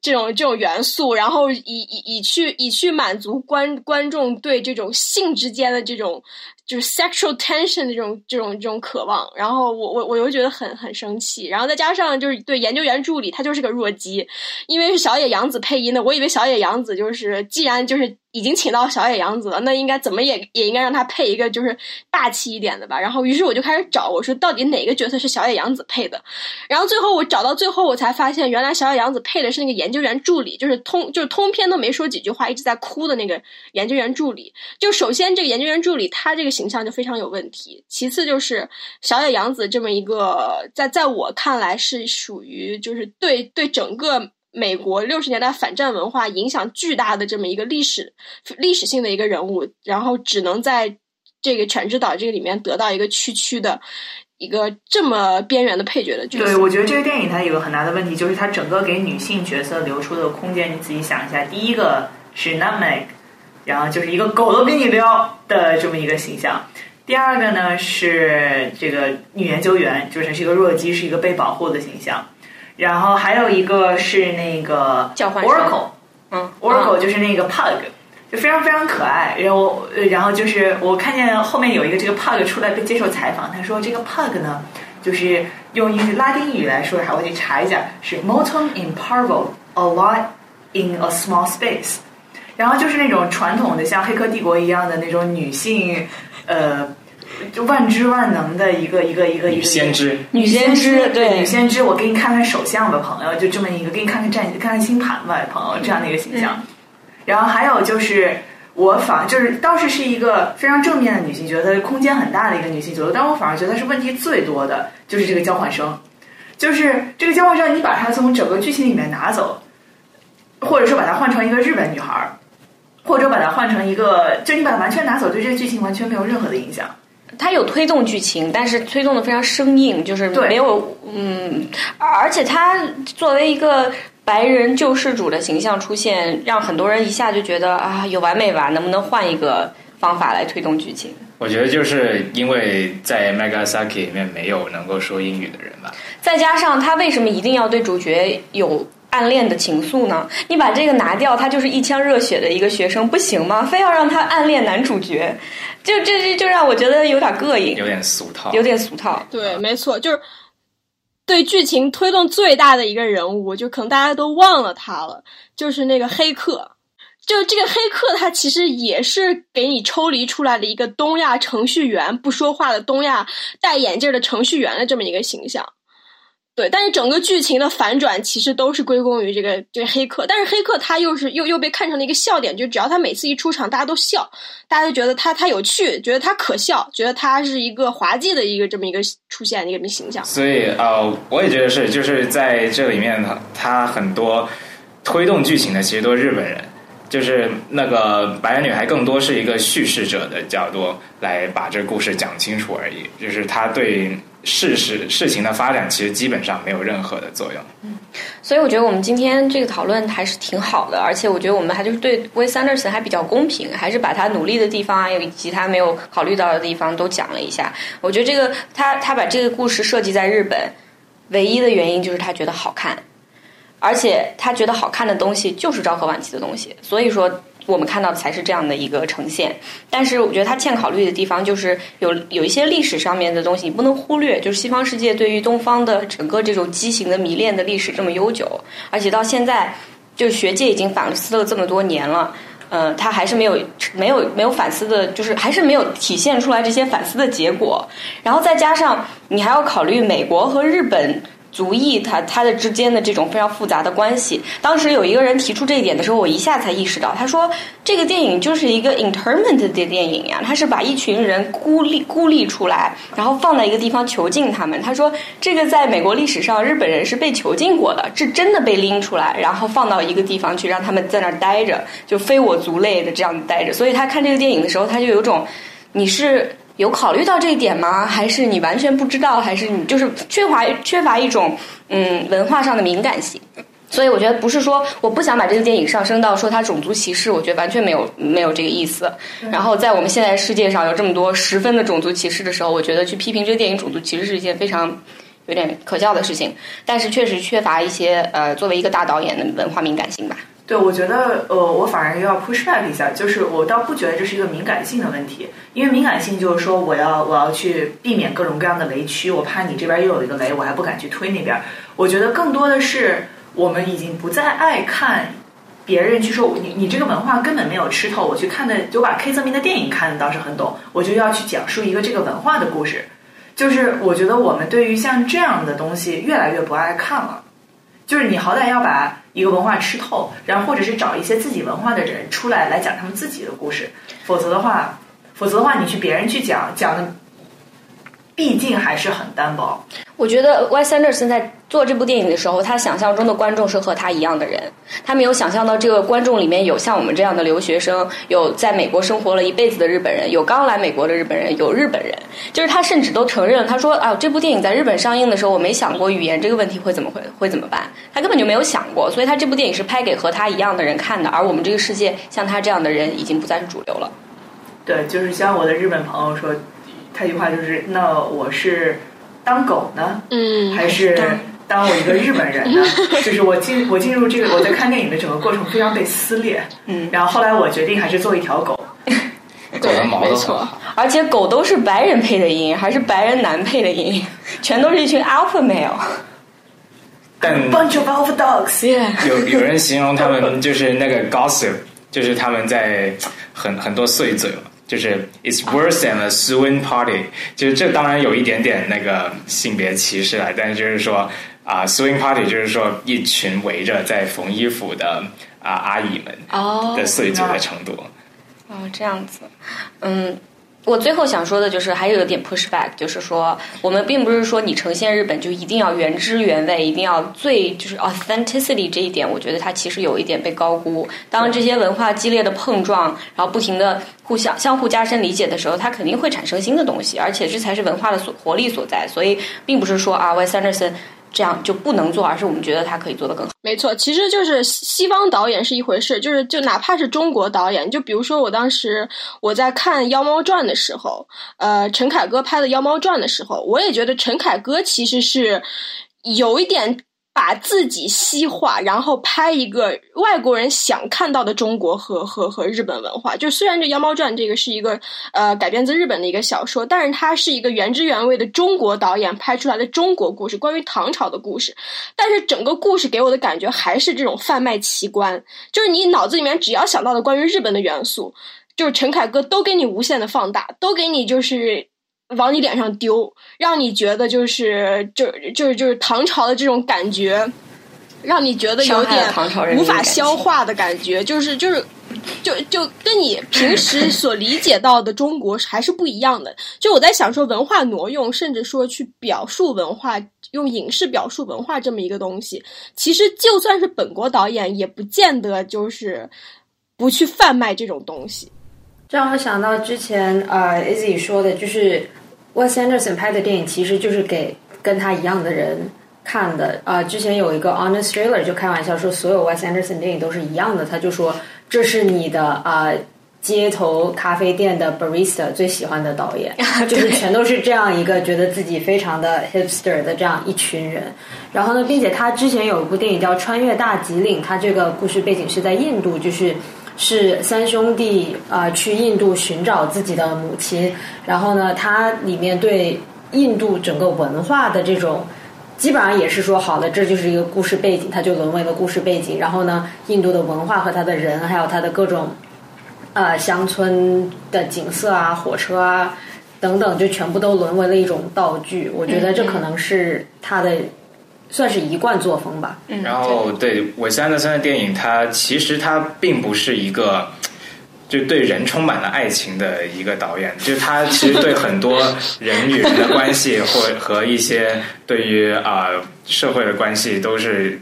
这种这种元素，然后以以以去以去满足观观众对这种性之间的这种。就是 sexual tension 的这种这种这种渴望，然后我我我又觉得很很生气，然后再加上就是对研究员助理，他就是个弱鸡，因为是小野洋子配音的，我以为小野洋子就是既然就是已经请到小野洋子了，那应该怎么也也应该让他配一个就是大气一点的吧。然后于是我就开始找，我说到底哪个角色是小野洋子配的？然后最后我找到最后，我才发现原来小野洋子配的是那个研究员助理，就是通就是通篇都没说几句话，一直在哭的那个研究员助理。就首先这个研究员助理他这个形象就非常有问题，其次就是小野洋子这么一个在在我看来是属于就是对对整个。美国六十年代反战文化影响巨大的这么一个历史历史性的一个人物，然后只能在这个《犬之岛》这个里面得到一个区区的一个这么边缘的配角的角色。对，我觉得这个电影它有个很大的问题，就是它整个给女性角色留出的空间，你仔细想一下，第一个是 n a m e 然后就是一个狗都比你撩的这么一个形象。第二个呢是这个女研究员，就是是一个弱鸡，是一个被保护的形象。然后还有一个是那个叫 Oracle，嗯 Oracle 就是那个 Pug，就非常非常可爱。然后，呃然后就是我看见后面有一个这个 Pug 出来被接受采访，他说这个 Pug 呢，就是用一句拉丁语来说，还我得查一下，是 Motum in parvo a lot in a small space。然后就是那种传统的像《黑客帝国》一样的那种女性，呃，就万知万能的一个一个一个一女个先知，女先知对女先知，我给你看看手相吧，朋友，就这么一个，给你看看战，看看星盘吧，朋友，这样的一个形象。然后还有就是，我反就是倒是是一个非常正面的女性角色，空间很大的一个女性角色，但我反而觉得是问题最多的就是这个交换生，就是这个交换生，你把它从整个剧情里面拿走，或者说把它换成一个日本女孩儿，或者把它换成一个，就你把它完全拿走，对这个剧情完全没有任何的影响。它有推动剧情，但是推动的非常生硬，就是没有嗯，而且它作为一个白人救世主的形象出现，让很多人一下就觉得啊，有完没完？能不能换一个方法来推动剧情？我觉得就是因为在 Megasaki 里面没有能够说英语的人吧。再加上他为什么一定要对主角有暗恋的情愫呢？你把这个拿掉，他就是一腔热血的一个学生，不行吗？非要让他暗恋男主角，就这这就让我觉得有点膈应，有点俗套，有点俗套。对，没错，就是对剧情推动最大的一个人物，就可能大家都忘了他了，就是那个黑客。就这个黑客，他其实也是给你抽离出来的一个东亚程序员，不说话的东亚戴眼镜的程序员的这么一个形象。对，但是整个剧情的反转其实都是归功于这个这个黑客，但是黑客他又是又又被看成了一个笑点，就只要他每次一出场，大家都笑，大家都觉得他他有趣，觉得他可笑，觉得他是一个滑稽的一个这么一个出现的一个形象。所以呃，我也觉得是，就是在这里面呢，他很多推动剧情的其实都是日本人，就是那个白人女孩更多是一个叙事者的角度来把这故事讲清楚而已，就是他对事实事情的发展其实基本上没有任何的作用。嗯所以我觉得我们今天这个讨论还是挺好的，而且我觉得我们还就是对威斯安德森还比较公平，还是把他努力的地方啊，以及他没有考虑到的地方都讲了一下。我觉得这个他他把这个故事设计在日本，唯一的原因就是他觉得好看，而且他觉得好看的东西就是昭和晚期的东西，所以说我们看到的才是这样的一个呈现。但是我觉得他欠考虑的地方就是有有一些历史上面的东西你不能忽略，就是西方世界对于东方的整个这种畸形的迷恋的历史这么悠久，而且到现在就学界已经反思了这么多年了。呃，他还是没有没有没有反思的，就是还是没有体现出来这些反思的结果。然后再加上你还要考虑美国和日本族裔他他的之间的这种非常复杂的关系。当时有一个人提出这一点的时候，我一下才意识到，他说这个电影就是一个 internment 的电影呀，他是把一群人孤立孤立出来，然后放在一个地方囚禁他们。他说这个在美国历史上，日本人是被囚禁过的，是真的被拎出来，然后放到一个地方去，让他们在那儿待着，就非我族类的这样待着。所以他看这个电影的时候，他就有种你是。有考虑到这一点吗？还是你完全不知道？还是你就是缺乏缺乏一种嗯文化上的敏感性？所以我觉得不是说我不想把这个电影上升到说它种族歧视，我觉得完全没有没有这个意思。然后在我们现在世界上有这么多十分的种族歧视的时候，我觉得去批评这个电影种族歧视是一件非常有点可笑的事情。但是确实缺乏一些呃作为一个大导演的文化敏感性吧。对，我觉得呃，我反而又要 push back 一下，就是我倒不觉得这是一个敏感性的问题，因为敏感性就是说我要我要去避免各种各样的雷区，我怕你这边又有一个雷，我还不敢去推那边。我觉得更多的是我们已经不再爱看别人去说你你这个文化根本没有吃透，我去看的就把 K 泽明的电影看的倒是很懂，我就要去讲述一个这个文化的故事。就是我觉得我们对于像这样的东西越来越不爱看了。就是你好歹要把一个文化吃透，然后或者是找一些自己文化的人出来来讲他们自己的故事，否则的话，否则的话你去别人去讲讲的，毕竟还是很单薄。我觉得 Y 三六现在做这部电影的时候，他想象中的观众是和他一样的人，他没有想象到这个观众里面有像我们这样的留学生，有在美国生活了一辈子的日本人，有刚来美国的日本人，有日本人。就是他甚至都承认，他说啊，这部电影在日本上映的时候，我没想过语言这个问题会怎么会会怎么办，他根本就没有想过，所以他这部电影是拍给和他一样的人看的，而我们这个世界像他这样的人已经不再是主流了。对，就是像我的日本朋友说，他一句话就是：那我是当狗呢，嗯，还是当我一个日本人呢？就是我进我进入这个我在看电影的整个过程非常被撕裂，嗯，然后后来我决定还是做一条狗。狗的毛都错。而且狗都是白人配的音，还是白人男配的音，全都是一群 alpha male。但 Bunch of alpha dogs，有有人形容他们就是那个 gossip，就是他们在很很多碎嘴嘛，就是 it's worse than a swing party，就是这当然有一点点那个性别歧视了，但是就是说啊、swing party 就是说一群围着在缝衣服的啊、阿姨们哦的碎嘴的程度。哦，这样子，嗯，我最后想说的就是还有一点 push back，就是说我们并不是说你呈现日本就一定要原汁原味，一定要最就是 authenticity 这一点，我觉得它其实有一点被高估。当这些文化激烈的碰撞，然后不停的互相相互加深理解的时候，它肯定会产生新的东西，而且这才是文化的所活力所在。所以，并不是说啊，Wes Anderson 这样就不能做，而是我们觉得他可以做得更好。没错，其实就是西西方导演是一回事，就是就哪怕是中国导演，就比如说我当时我在看《妖猫传》的时候，呃，陈凯歌拍的《妖猫传》的时候，我也觉得陈凯歌其实是有一点把自己西化，然后拍一个外国人想看到的中国和和和日本文化。就虽然这《妖猫传》这个是一个呃改编自日本的一个小说，但是它是一个原汁原味的中国导演拍出来的中国故事，关于唐朝的故事。但是整个故事给我的感觉还是这种贩卖奇观，就是你脑子里面只要想到的关于日本的元素，就是陈凯歌都给你无限的放大，都给你就是往你脸上丢，让你觉得就是就就是就是唐朝的这种感觉，让你觉得有点无法消化的感觉，就是就是。就就跟你平时 所理解到的中国还是不一样的。就我在想说，文化挪用，甚至说去表述文化，用影视表述文化这么一个东西，其实就算是本国导演，也不见得就是不去贩卖这种东西。这让我想到之前呃 Izzy 说的，就是 Wes Anderson 拍的电影其实就是给跟他一样的人看的。呃，之前有一个 Honest Trailer 就开玩笑说，所有 Wes Anderson 电影都是一样的，他就说这是你的啊。呃街头咖啡店的 barista 最喜欢的导演，就是全都是这样一个觉得自己非常的 hipster 的这样一群人。然后呢，并且他之前有一部电影叫《穿越大吉岭》，他这个故事背景是在印度，就是是三兄弟啊、去印度寻找自己的母亲。然后呢，它里面对印度整个文化的这种。基本上也是说好的，这就是一个故事背景，它就沦为了故事背景。然后呢，印度的文化和它的人，还有它的各种呃乡村的景色啊、火车啊等等，就全部都沦为了一种道具。我觉得这可能是他的算是一贯作风吧。嗯，然后对韦斯安德森的电影，它其实它并不是一个就对人充满了爱情的一个导演，就是他其实对很多人与人的关系，或和一些对于啊、社会的关系，都是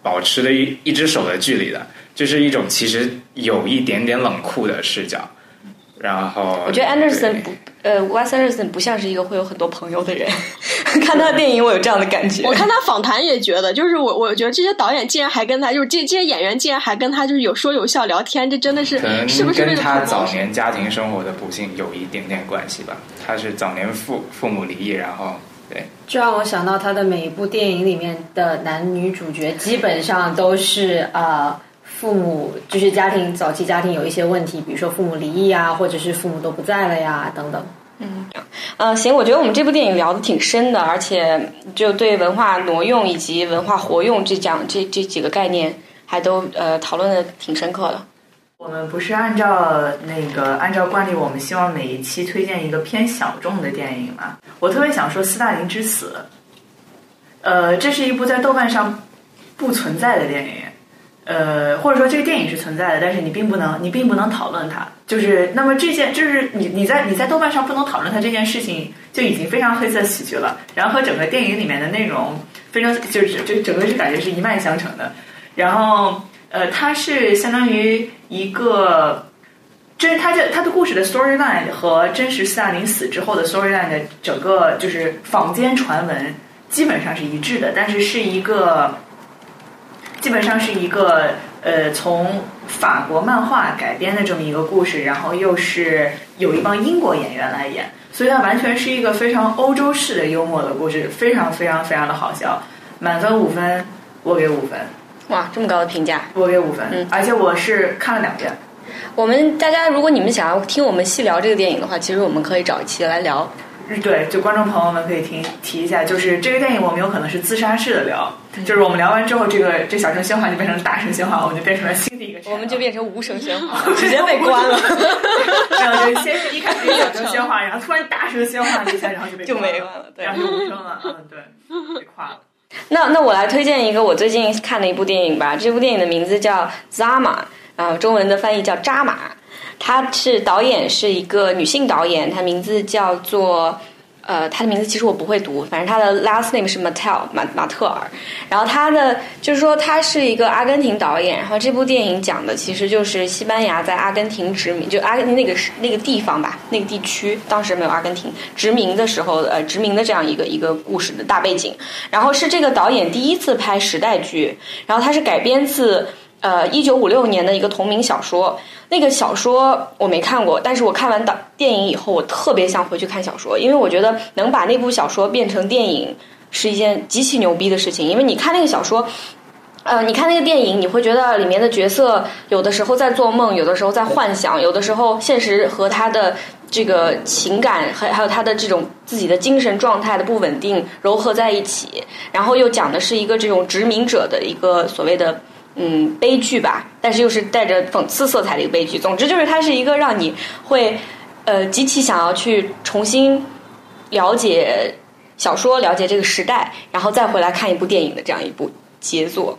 保持了一一只手的距离的，就是一种其实有一点点冷酷的视角。然后我觉得 Anderson 不，呃，Wes Anderson 不像是一个会有很多朋友的人。看他的电影，我有这样的感觉。我看他访谈也觉得，就是我我觉得这些导演竟然还跟他，就是这这些演员竟然还跟他就是有说有笑聊天，这真的是可能是不是跟他早年家庭生活的不幸有一点点关系吧。他是早年父父母离异，然后对这让我想到他的每一部电影里面的男女主角基本上都是呃父母就是家庭早期家庭有一些问题，比如说父母离异啊，或者是父母都不在了呀等等。嗯呃，行，我觉得我们这部电影聊的挺深的，而且就对文化挪用以及文化活用这讲这这几个概念，还都呃讨论的挺深刻的。我们不是按照那个按照惯例，我们希望每一期推荐一个偏小众的电影嘛？我特别想说《斯大林之死》，呃，这是一部在豆瓣上不存在的电影，呃，或者说这个电影是存在的，但是你并不能，你并不能讨论它。就是那么这件，就是你你在你在豆瓣上不能讨论它这件事情，就已经非常黑色喜剧了。然后和整个电影里面的内容非常，就是就整个是感觉是一脉相承的。然后呃，它是相当于一个真，它的它的故事的 storyline 和真实斯大林死之后的 storyline 的整个就是坊间传闻基本上是一致的，但是是一个。基本上是一个呃，从法国漫画改编的这么一个故事，然后又是有一帮英国演员来演，所以它完全是一个非常欧洲式的幽默的故事，非常非常非常的好笑，满分五分，我给五分。哇，这么高的评价，我给五分。嗯，而且我是看了两遍。我们大家，如果你们想要听我们细聊这个电影的话，其实我们可以找一期来聊。对，就观众朋友们可以听提一下，就是这个电影我们有可能是自杀式的聊，就是我们聊完之后，这个这小声喧哗就变成大声喧哗，我们就变成了新的一个，我们就变成无声喧哗，直接被关了。然后就先是一开始小声喧哗，然后突然大声喧哗了一下，然后就被就没了，然后就无声了。嗯，对，被垮了。那那我来推荐一个我最近看的一部电影吧，这部电影的名字叫《扎马》，啊，中文的翻译叫《扎马》，它是导演是一个女性导演，她名字叫做。呃，他的名字其实我不会读，反正他的 last name 是 Mattel 马马特尔。然后他的就是说他是一个阿根廷导演。然后这部电影讲的其实就是西班牙在阿根廷殖民，就阿根廷那个是那个地方吧，那个地区当时没有阿根廷殖民的时候，呃，殖民的这样一个一个故事的大背景。然后是这个导演第一次拍时代剧，然后他是改编自呃一九五六年的一个同名小说。那个小说我没看过，但是我看完导电影以后，我特别想回去看小说，因为我觉得能把那部小说变成电影是一件极其牛逼的事情。因为你看那个小说，呃，你看那个电影，你会觉得里面的角色有的时候在做梦，有的时候在幻想，有的时候现实和他的这个情感，还还有他的这种自己的精神状态的不稳定糅合在一起，然后又讲的是一个这种殖民者的一个所谓的。嗯，悲剧吧，但是又是带着讽刺色彩的一个悲剧。总之就是它是一个让你会呃极其想要去重新了解小说、了解这个时代，然后再回来看一部电影的这样一部杰作。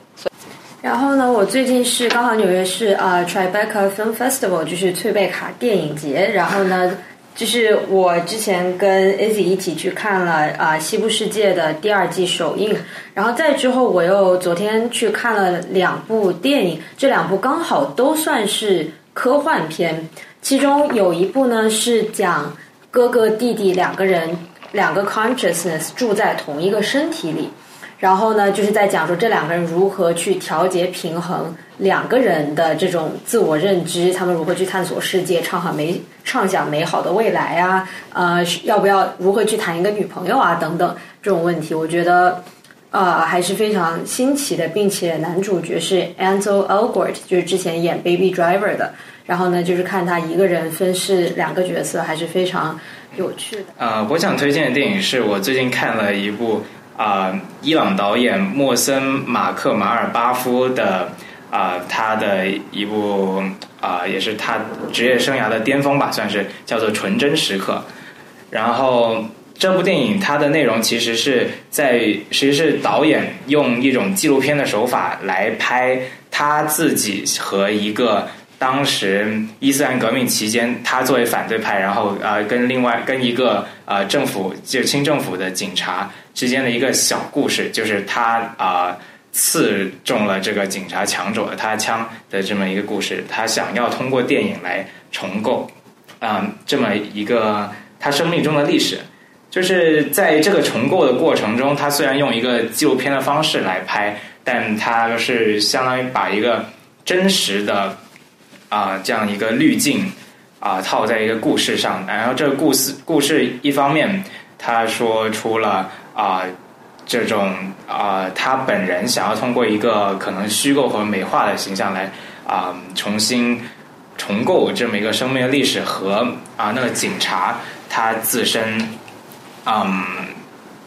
然后呢，我最近是刚好纽约是啊，Tribeca Film Festival，就是翠贝卡电影节。然后呢。就是我之前跟 Izzy 一起去看了啊《西部世界》的第二季首映，然后再之后我又昨天去看了两部电影，这两部刚好都算是科幻片，其中有一部呢是讲哥哥弟弟两个人两个 consciousness 住在同一个身体里。然后呢，就是在讲说这两个人如何去调节平衡两个人的这种自我认知，他们如何去探索世界，畅想美畅想美好的未来啊，呃，要不要如何去谈一个女朋友啊等等这种问题，我觉得呃还是非常新奇的，并且男主角是 Ansel Elgort，就是之前演 Baby Driver 的，然后呢，就是看他一个人分饰两个角色，还是非常有趣的。呃，我想推荐的电影是我最近看了一部。啊，伊朗导演莫森马克马尔巴夫的啊，他的一部啊，也是他职业生涯的巅峰吧，算是叫做《纯真时刻》。然后这部电影它的内容其实是在，其实是导演用一种纪录片的手法来拍他自己和一个。当时伊斯兰革命期间，他作为反对派，然后呃跟另外跟一个呃政府就清政府的警察之间的一个小故事，就是他啊刺中了这个警察，抢走了他枪的这么一个故事。他想要通过电影来重构啊这么一个他生命中的历史。就是在这个重构的过程中，他虽然用一个纪录片的方式来拍，但他是相当于把一个真实的。啊，这样一个滤镜啊，套在一个故事上，然后这个故事故事一方面，他说出了啊这种啊他本人想要通过一个可能虚构和美化的形象来啊重新重构这么一个生命的历史和啊那个警察他自身嗯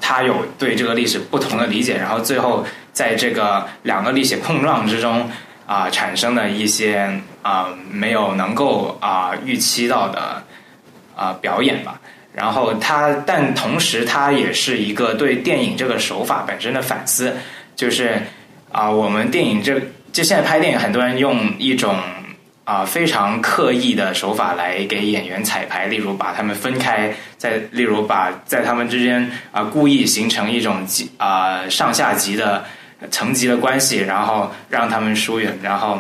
他有对这个历史不同的理解，然后最后在这个两个历史碰撞之中。啊，产生的一些啊没有能够啊预期到的啊表演吧。然后他，但同时他也是一个对电影这个手法本身的反思，就是啊我们电影这就现在拍电影，很多人用一种啊、非常刻意的手法来给演员彩排，例如把他们分开，在例如把在他们之间啊、故意形成一种级啊、上下级的层级的关系，然后让他们疏远，然后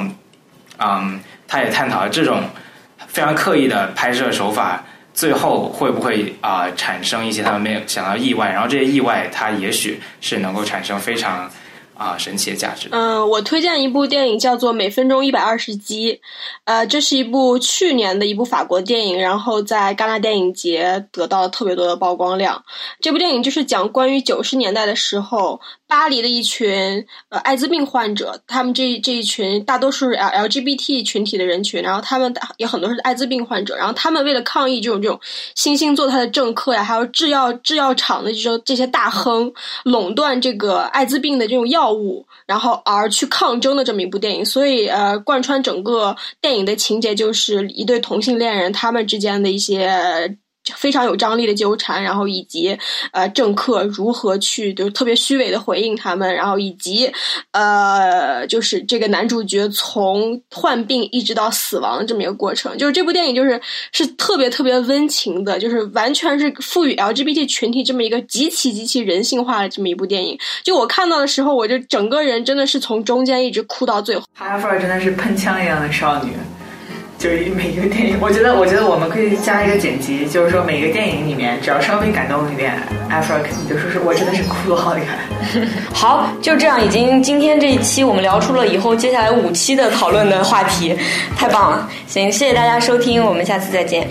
嗯，他也探讨了这种非常刻意的拍摄手法。最后会不会啊、产生一些他们没有想到意外？然后这些意外，它也许是能够产生非常啊、神奇的价值。嗯，我推荐一部电影叫做《每分钟一百二十集》，呃，这是一部去年的一部法国电影，然后在戛纳电影节得到了特别多的曝光量。这部电影就是讲关于九十年代的时候，巴黎的一群呃艾滋病患者，他们这这一群大多数是 L LGBT 群体的人群，然后他们也很多是艾滋病患者，然后他们为了抗议这种这种新兴做他的政客呀，还有制药制药厂的这种这些大亨垄断这个艾滋病的这种药物，然后而去抗争的这么一部电影。所以呃，贯穿整个电影的情节就是一对同性恋人他们之间的一些。非常有张力的纠缠，然后以及呃政客如何去就是特别虚伪的回应他们，然后以及呃就是这个男主角从患病一直到死亡这么一个过程，就是这部电影就是是特别特别温情的，就是完全是赋予 LGBT 群体这么一个极其极其人性化的这么一部电影。就我看到的时候，我就整个人真的是从中间一直哭到最后。哈拉菲尔真的是喷枪一样的少女，就是每一个电影，我觉得，我觉得我们可以加一个剪辑，就是说每个电影里面，只要稍微感动一点，艾弗尔肯定就说是我真的是哭了好厉害。好，就这样，已经今天这一期我们聊出了以后接下来五期的讨论的话题，太棒了！行，谢谢大家收听，我们下次再见。